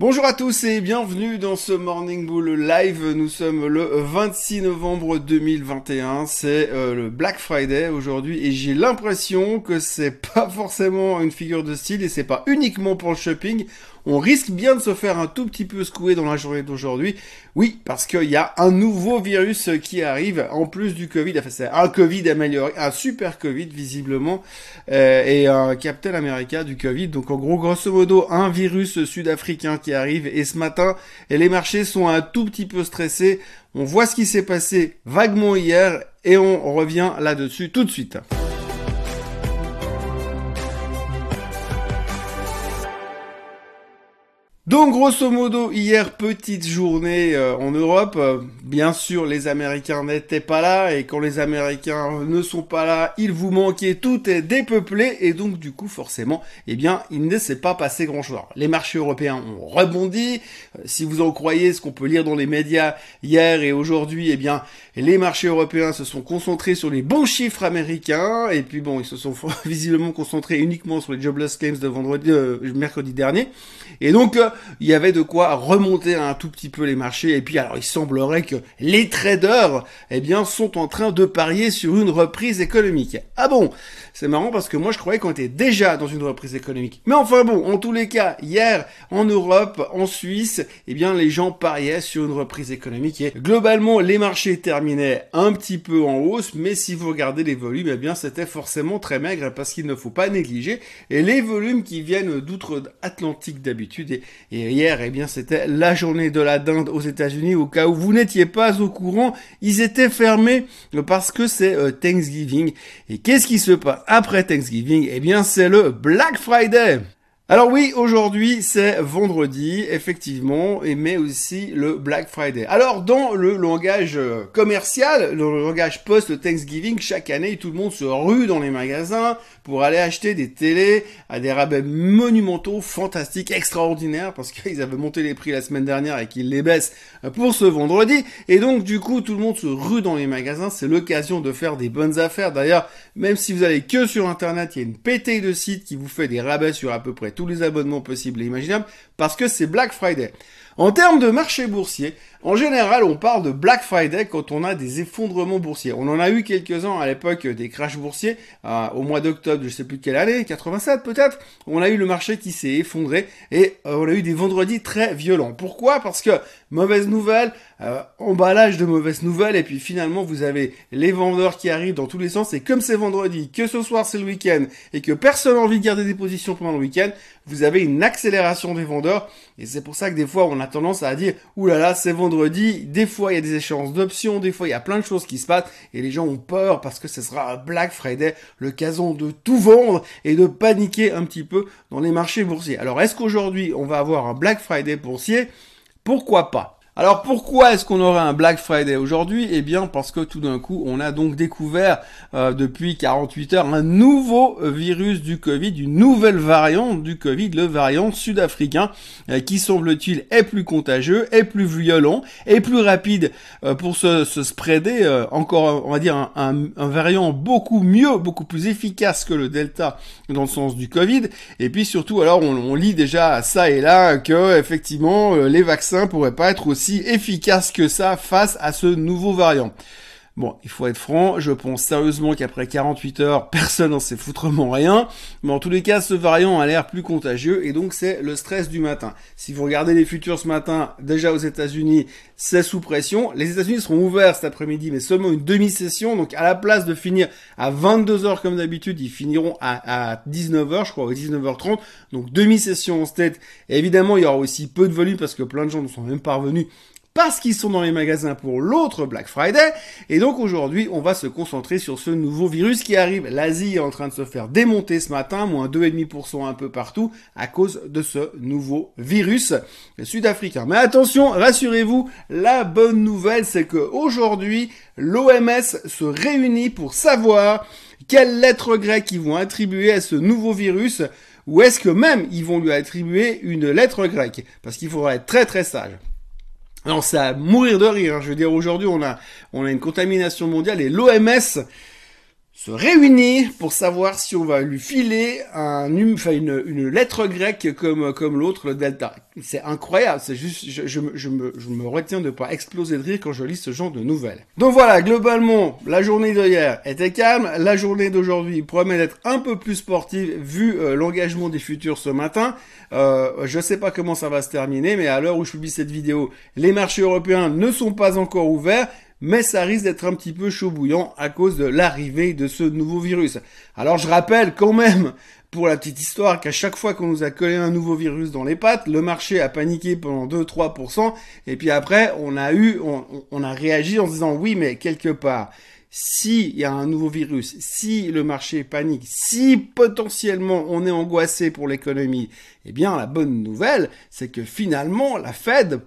Bonjour à tous et bienvenue dans ce Morning Bull Live. Nous sommes le 26 novembre 2021. C'est euh, le Black Friday aujourd'hui et j'ai l'impression que c'est pas forcément une figure de style et c'est pas uniquement pour le shopping on risque bien de se faire un tout petit peu secouer dans la journée d'aujourd'hui. Oui, parce qu'il y a un nouveau virus qui arrive, en plus du Covid. Enfin, c'est un Covid amélioré, un super Covid visiblement, euh, et un Captain America du Covid. Donc en gros, grosso modo, un virus sud-africain qui arrive. Et ce matin, les marchés sont un tout petit peu stressés. On voit ce qui s'est passé vaguement hier, et on revient là-dessus tout de suite. Donc grosso modo, hier petite journée euh, en Europe. Euh, bien sûr, les Américains n'étaient pas là et quand les Américains ne sont pas là, il vous manquait tout est dépeuplé et donc du coup forcément, eh bien, il ne s'est pas passé grand-chose. Les marchés européens ont rebondi. Euh, si vous en croyez ce qu'on peut lire dans les médias hier et aujourd'hui, eh bien, les marchés européens se sont concentrés sur les bons chiffres américains et puis bon, ils se sont visiblement concentrés uniquement sur les jobless claims de vendredi, mercredi dernier. Et donc il y avait de quoi remonter un tout petit peu les marchés. Et puis alors il semblerait que les traders, eh bien, sont en train de parier sur une reprise économique. Ah bon? C'est marrant parce que moi je croyais qu'on était déjà dans une reprise économique. Mais enfin bon, en tous les cas, hier en Europe, en Suisse, eh bien les gens pariaient sur une reprise économique. Et globalement, les marchés terminaient un petit peu en hausse, mais si vous regardez les volumes, eh bien c'était forcément très maigre parce qu'il ne faut pas négliger et les volumes qui viennent d'outre-Atlantique d'habitude et hier, eh bien, c'était la journée de la dinde aux États-Unis. Au cas où vous n'étiez pas au courant, ils étaient fermés parce que c'est euh, Thanksgiving. Et qu'est-ce qui se passe? Après Thanksgiving Eh bien, c'est le Black Friday. Alors oui, aujourd'hui c'est vendredi, effectivement, et mais aussi le Black Friday. Alors dans le langage euh, commercial, le langage post-Thanksgiving, chaque année tout le monde se rue dans les magasins pour aller acheter des télés à des rabais monumentaux, fantastiques, extraordinaires, parce qu'ils avaient monté les prix la semaine dernière et qu'ils les baissent pour ce vendredi. Et donc du coup tout le monde se rue dans les magasins, c'est l'occasion de faire des bonnes affaires. D'ailleurs, même si vous allez que sur Internet, il y a une pétée de sites qui vous fait des rabais sur à peu près tous les abonnements possibles et imaginables parce que c'est Black Friday. En termes de marché boursier, en général, on parle de Black Friday quand on a des effondrements boursiers. On en a eu quelques-uns à l'époque des crashs boursiers, euh, au mois d'octobre, je sais plus quelle année, 87 peut-être. On a eu le marché qui s'est effondré et euh, on a eu des vendredis très violents. Pourquoi? Parce que mauvaise nouvelle, euh, emballage de mauvaises nouvelles et puis finalement vous avez les vendeurs qui arrivent dans tous les sens et comme c'est vendredi, que ce soir c'est le week-end et que personne n'a envie de garder des positions pendant le week-end, vous avez une accélération des vendeurs et c'est pour ça que des fois on a tendance à dire oulala c'est vendredi, des fois il y a des échéances d'options, des fois il y a plein de choses qui se passent et les gens ont peur parce que ce sera Black Friday, l'occasion de tout vendre et de paniquer un petit peu dans les marchés boursiers. Alors est-ce qu'aujourd'hui on va avoir un Black Friday boursier? Pourquoi pas? Alors pourquoi est-ce qu'on aurait un Black Friday aujourd'hui? Eh bien parce que tout d'un coup on a donc découvert euh, depuis 48 heures un nouveau euh, virus du Covid, une nouvelle variante du Covid, le variant sud-africain, euh, qui semble-t-il est plus contagieux, est plus violent, est plus rapide pour se, spreader, encore on va dire un, un, variant beaucoup mieux, beaucoup plus efficace que le Delta dans le sens du Covid. Et puis surtout alors on, on lit déjà ça et là que effectivement les vaccins pourraient pas être aussi efficace que ça face à ce nouveau variant. Bon, il faut être franc, je pense sérieusement qu'après 48 heures, personne n'en sait foutrement rien. Mais en tous les cas, ce variant a l'air plus contagieux et donc c'est le stress du matin. Si vous regardez les futurs ce matin, déjà aux États-Unis, c'est sous pression. Les États-Unis seront ouverts cet après-midi, mais seulement une demi-session. Donc à la place de finir à 22 heures comme d'habitude, ils finiront à, 19h, je crois, ou 19h30. Donc demi-session en state. évidemment, il y aura aussi peu de volume parce que plein de gens ne sont même pas revenus parce qu'ils sont dans les magasins pour l'autre Black Friday. Et donc aujourd'hui, on va se concentrer sur ce nouveau virus qui arrive. L'Asie est en train de se faire démonter ce matin, moins 2,5% un peu partout, à cause de ce nouveau virus sud-africain. Mais attention, rassurez-vous, la bonne nouvelle, c'est que aujourd'hui, l'OMS se réunit pour savoir quelles lettres grecques ils vont attribuer à ce nouveau virus, ou est-ce que même ils vont lui attribuer une lettre grecque, parce qu'il faudra être très très sage. Alors c'est à mourir de rire. Hein. Je veux dire, aujourd'hui, on a, on a une contamination mondiale et l'OMS se réunir pour savoir si on va lui filer un, une, lettre grecque comme, comme l'autre, le delta. C'est incroyable, c'est juste, je, me, je me retiens de pas exploser de rire quand je lis ce genre de nouvelles. Donc voilà, globalement, la journée d'hier était calme, la journée d'aujourd'hui promet d'être un peu plus sportive vu euh, l'engagement des futurs ce matin. Euh, je sais pas comment ça va se terminer, mais à l'heure où je publie cette vidéo, les marchés européens ne sont pas encore ouverts mais ça risque d'être un petit peu chaud bouillant à cause de l'arrivée de ce nouveau virus. Alors je rappelle quand même, pour la petite histoire, qu'à chaque fois qu'on nous a collé un nouveau virus dans les pattes, le marché a paniqué pendant 2-3%, et puis après on a eu, on, a réagi en se disant oui mais quelque part, s'il y a un nouveau virus, si le marché panique, si potentiellement on est angoissé pour l'économie, eh bien la bonne nouvelle, c'est que finalement la Fed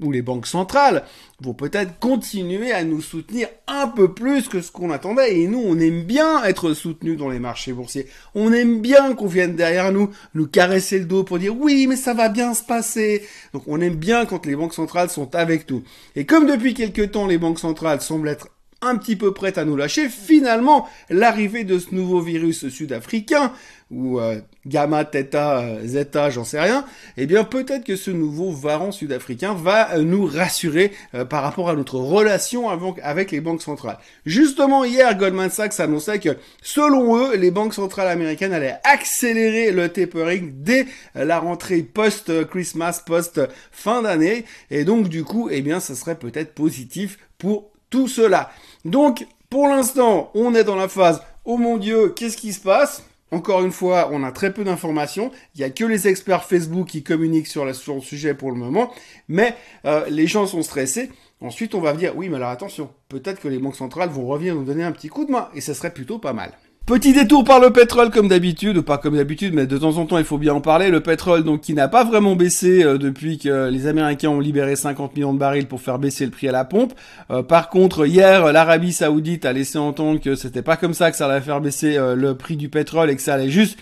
ou les banques centrales vont peut-être continuer à nous soutenir un peu plus que ce qu'on attendait. Et nous, on aime bien être soutenus dans les marchés boursiers. On aime bien qu'on vienne derrière nous, nous caresser le dos pour dire oui, mais ça va bien se passer. Donc on aime bien quand les banques centrales sont avec nous. Et comme depuis quelques temps, les banques centrales semblent être un petit peu prêtes à nous lâcher, finalement, l'arrivée de ce nouveau virus sud-africain ou euh, gamma, theta, euh, zeta, j'en sais rien, eh bien peut-être que ce nouveau varan sud-africain va euh, nous rassurer par rapport à notre relation avec les banques centrales. Justement hier, Goldman Sachs annonçait que selon eux, les banques centrales américaines allaient accélérer le tapering dès la rentrée post-Christmas, post-fin d'année, et donc du coup, eh bien ça serait peut-être positif pour tout cela. Donc, pour l'instant, on est dans la phase, oh mon dieu, qu'est-ce qui se passe? Encore une fois, on a très peu d'informations. Il y a que les experts Facebook qui communiquent sur, le sujet pour le moment. Mais euh, les gens sont stressés. Ensuite, on va dire, oui, mais alors attention, peut-être que les banques centrales vont revenir nous donner un petit coup de main. Et ça serait plutôt pas mal. Petit détour par le pétrole comme d'habitude, ou pas comme d'habitude, mais de temps en temps il faut bien en parler. Le pétrole donc qui n'a pas vraiment baissé euh, depuis que les Américains ont libéré 50 millions de barils pour faire baisser le prix à la pompe. Euh, par contre hier l'Arabie Saoudite a laissé entendre que c'était pas comme ça que ça allait faire baisser euh, le prix du pétrole et que ça allait juste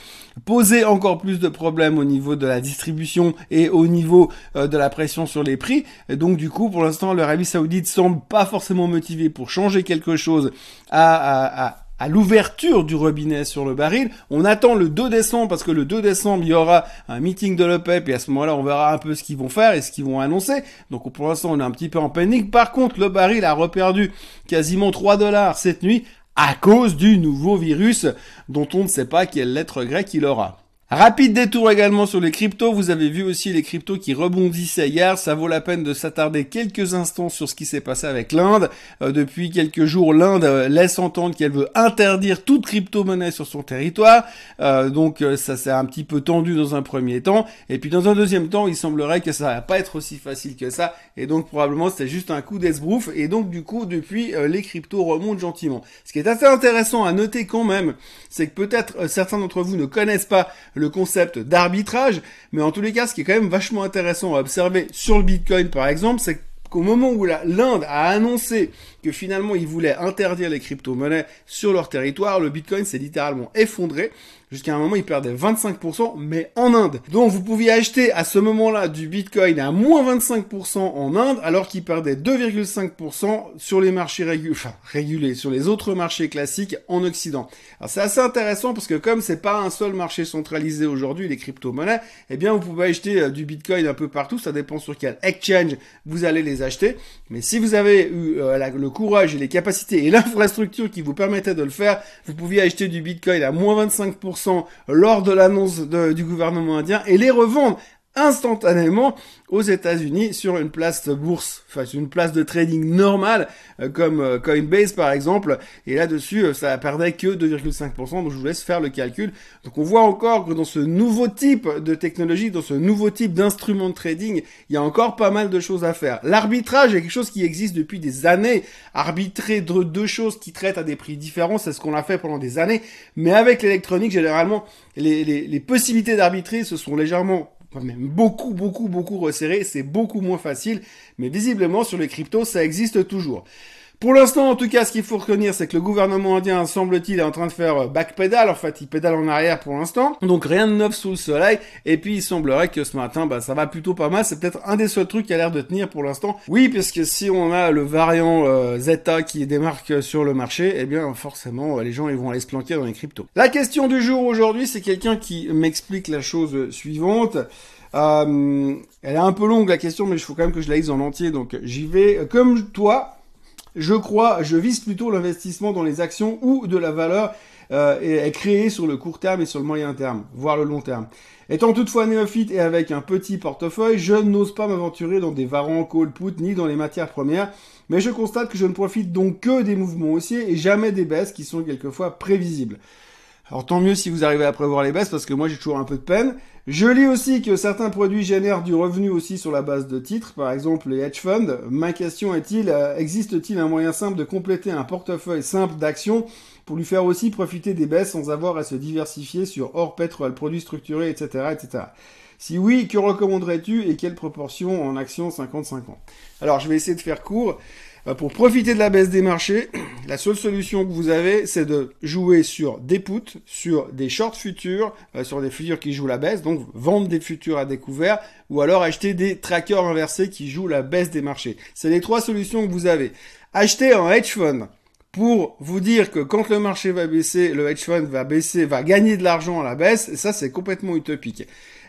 poser encore plus de problèmes au niveau de la distribution et au niveau de la pression sur les prix. Et donc du coup pour l'instant l'Arabie Saoudite semble pas forcément motivée pour changer quelque chose à, à, à à l'ouverture du robinet sur le baril. On attend le 2 décembre parce que le 2 décembre, il y aura un meeting de l'OPEP et à ce moment-là, on verra un peu ce qu'ils vont faire et ce qu'ils vont annoncer. Donc pour l'instant, on est un petit peu en panique. Par contre, le baril a reperdu quasiment 3 dollars cette nuit à cause du nouveau virus dont on ne sait pas quelle lettre grecque il aura. Rapide détour également sur les cryptos. Vous avez vu aussi les cryptos qui rebondissaient hier. Ça vaut la peine de s'attarder quelques instants sur ce qui s'est passé avec l'Inde. Euh, depuis quelques jours, l'Inde euh, laisse entendre qu'elle veut interdire toute crypto-monnaie sur son territoire. Euh, donc ça s'est un petit peu tendu dans un premier temps. Et puis dans un deuxième temps, il semblerait que ça va pas être aussi facile que ça. Et donc probablement c'était juste un coup d'esbrouf. Et donc du coup, depuis, les cryptos remontent gentiment. Ce qui est assez intéressant à noter quand même, c'est que peut-être certains d'entre vous ne connaissent pas le le concept d'arbitrage, mais en tous les cas, ce qui est quand même vachement intéressant à observer sur le Bitcoin, par exemple, c'est qu'au moment où l'Inde a annoncé que finalement ils voulaient interdire les crypto-monnaies sur leur territoire, le Bitcoin s'est littéralement effondré. Jusqu'à un moment, il perdait 25%, mais en Inde. Donc, vous pouviez acheter à ce moment-là du Bitcoin à moins 25% en Inde, alors qu'il perdait 2,5% sur les marchés régulés, enfin, régulés, sur les autres marchés classiques en Occident. Alors, c'est assez intéressant parce que comme c'est pas un seul marché centralisé aujourd'hui, les crypto-monnaies, eh bien, vous pouvez acheter euh, du Bitcoin un peu partout. Ça dépend sur quel exchange vous allez les acheter. Mais si vous avez eu euh, le courage et les capacités et l'infrastructure qui vous permettaient de le faire, vous pouviez acheter du Bitcoin à moins 25% lors de l'annonce du gouvernement indien et les revendre instantanément aux États-Unis sur une place de bourse, enfin sur une place de trading normale euh, comme euh, Coinbase par exemple. Et là-dessus, euh, ça perdait que 2,5%. Donc je vous laisse faire le calcul. Donc on voit encore que dans ce nouveau type de technologie, dans ce nouveau type d'instrument de trading, il y a encore pas mal de choses à faire. L'arbitrage est quelque chose qui existe depuis des années. Arbitrer deux choses qui traitent à des prix différents, c'est ce qu'on a fait pendant des années. Mais avec l'électronique, généralement, les, les, les possibilités d'arbitrer se sont légèrement même beaucoup, beaucoup, beaucoup resserré, c'est beaucoup moins facile, mais visiblement sur les cryptos, ça existe toujours. Pour l'instant, en tout cas, ce qu'il faut retenir, c'est que le gouvernement indien, semble-t-il, est en train de faire euh, backpedal. En fait, il pédale en arrière pour l'instant. Donc rien de neuf sous le soleil. Et puis, il semblerait que ce matin, bah, ça va plutôt pas mal. C'est peut-être un des seuls trucs qui a l'air de tenir pour l'instant. Oui, parce que si on a le variant euh, Zeta qui démarque sur le marché, eh bien, forcément, les gens, ils vont aller se planquer dans les cryptos. La question du jour aujourd'hui, c'est quelqu'un qui m'explique la chose suivante. Euh, elle est un peu longue la question, mais il faut quand même que je la lise en entier. Donc j'y vais. Comme toi, je crois, je vise plutôt l'investissement dans les actions où de la valeur euh, est, créée sur le court terme et sur le moyen terme, voire le long terme. Étant toutefois néophyte et avec un petit portefeuille, je n'ose pas m'aventurer dans des varans, call, put, ni dans les matières premières, mais je constate que je ne profite donc que des mouvements haussiers et jamais des baisses qui sont quelquefois prévisibles. Alors tant mieux si vous arrivez à prévoir les baisses parce que moi j'ai toujours un peu de peine. Je lis aussi que certains produits génèrent du revenu aussi sur la base de titres, par exemple les hedge funds. Ma question est-il, euh, existe-t-il un moyen simple de compléter un portefeuille simple d'actions pour lui faire aussi profiter des baisses sans avoir à se diversifier sur or, pétrole, produits structurés, etc., etc. Si oui, que recommanderais-tu et quelle proportion en actions 50-50 Alors je vais essayer de faire court. Euh, pour profiter de la baisse des marchés, la seule solution que vous avez, c'est de jouer sur des puts, sur des shorts futurs, euh, sur des futurs qui jouent la baisse, donc vendre des futurs à découvert, ou alors acheter des trackers inversés qui jouent la baisse des marchés. C'est les trois solutions que vous avez. Acheter un hedge fund pour vous dire que quand le marché va baisser, le hedge fund va baisser, va gagner de l'argent à la baisse, et ça c'est complètement utopique.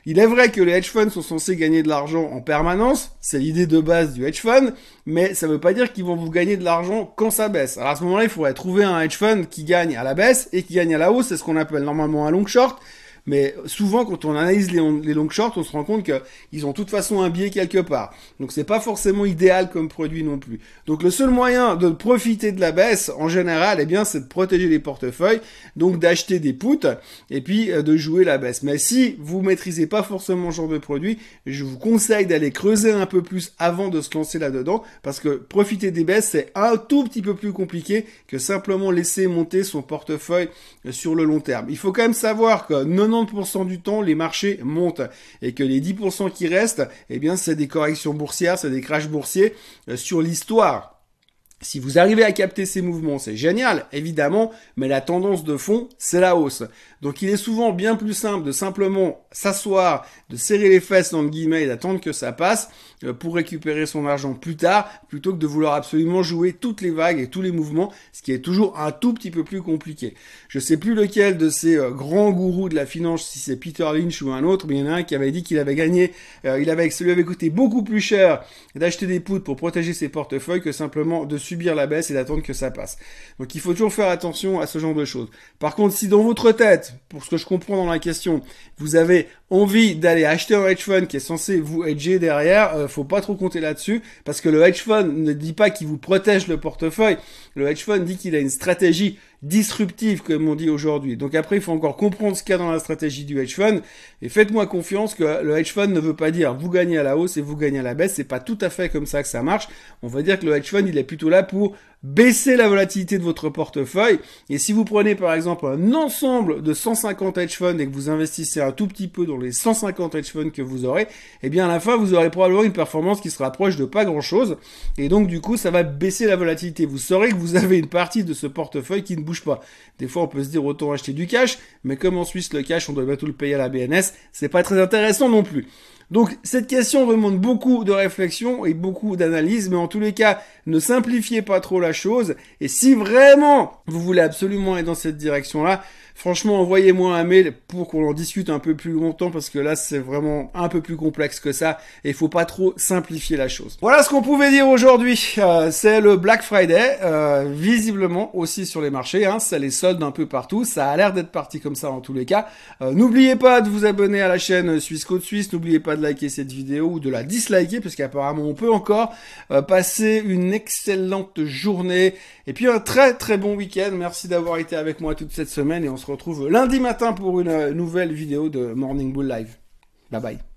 Il est vrai que les hedge funds sont censés gagner de l'argent en permanence, c'est l'idée de base du hedge fund, mais ça ne veut pas dire qu'ils vont vous gagner de l'argent quand ça baisse. Alors à ce moment-là, il faudrait trouver un hedge fund qui gagne à la baisse et qui gagne à la hausse, c'est ce qu'on appelle normalement un long short. Mais souvent, quand on analyse les, long shorts, on se rend compte qu'ils ont de toute façon un biais quelque part. Donc c'est pas forcément idéal comme produit non plus. Donc le seul moyen de profiter de la baisse, en général, eh bien, c'est de protéger les portefeuilles, donc d'acheter des puts et puis euh, de jouer la baisse. Mais si vous maîtrisez pas forcément ce genre de produit, je vous conseille d'aller creuser un peu plus avant de se lancer là-dedans, parce que profiter des baisses, c'est un tout petit peu plus compliqué que simplement laisser monter son portefeuille euh, sur le long terme. Il faut quand même savoir que 90% du temps, les marchés montent et que les 10% qui restent, eh bien, c'est des corrections boursières, c'est des crashs boursiers euh, sur l'histoire. Si vous arrivez à capter ces mouvements, c'est génial, évidemment, mais la tendance de fond, c'est la hausse. Donc il est souvent bien plus simple de simplement s'asseoir, de serrer les fesses le guillemets et d'attendre que ça passe euh, pour récupérer son argent plus tard, plutôt que de vouloir absolument jouer toutes les vagues et tous les mouvements, ce qui est toujours un tout petit peu plus compliqué. Je sais plus lequel de ces euh, grands gourous de la finance, si c'est Peter Lynch ou un autre, mais il y en a un qui avait dit qu'il avait gagné, euh, il avait, ça lui avait coûté beaucoup plus cher d'acheter des poutres pour protéger ses portefeuilles que simplement de subir la baisse et d'attendre que ça passe. Donc il faut toujours faire attention à ce genre de choses. Par contre, si dans votre tête, pour ce que je comprends dans la question, vous avez envie d'aller acheter un hedge fund qui est censé vous hedger derrière, euh, faut pas trop compter là-dessus parce que le hedge fund ne dit pas qu'il vous protège le portefeuille. Le hedge fund dit qu'il a une stratégie disruptive, comme on dit aujourd'hui. Donc après, il faut encore comprendre ce qu'il y a dans la stratégie du hedge fund. Et faites-moi confiance que le hedge fund ne veut pas dire vous gagnez à la hausse et vous gagnez à la baisse. C'est pas tout à fait comme ça que ça marche. On va dire que le hedge fund, il est plutôt là pour baisser la volatilité de votre portefeuille. Et si vous prenez par exemple un ensemble de 150 hedge funds et que vous investissez un tout petit peu dans les 150 hedge funds que vous aurez, eh bien à la fin vous aurez probablement une performance qui se rapproche de pas grand chose. Et donc du coup ça va baisser la volatilité. Vous saurez que vous avez une partie de ce portefeuille qui ne bouge pas. Des fois on peut se dire autant acheter du cash, mais comme en Suisse le cash on doit bientôt le payer à la BNS, c'est pas très intéressant non plus. Donc cette question demande beaucoup de réflexion et beaucoup d'analyse, mais en tous les cas, ne simplifiez pas trop la chose. Et si vraiment vous voulez absolument aller dans cette direction-là, Franchement, envoyez-moi un mail pour qu'on en discute un peu plus longtemps parce que là, c'est vraiment un peu plus complexe que ça et il faut pas trop simplifier la chose. Voilà ce qu'on pouvait dire aujourd'hui. Euh, c'est le Black Friday, euh, visiblement aussi sur les marchés. Hein, c'est les soldes un peu partout. Ça a l'air d'être parti comme ça en tous les cas. Euh, n'oubliez pas de vous abonner à la chaîne Suisse Côte Suisse. N'oubliez pas de liker cette vidéo ou de la disliker parce qu'apparemment on peut encore passer une excellente journée et puis un très très bon week-end. Merci d'avoir été avec moi toute cette semaine et on se retrouve lundi matin pour une nouvelle vidéo de Morning Bull Live. Bye bye.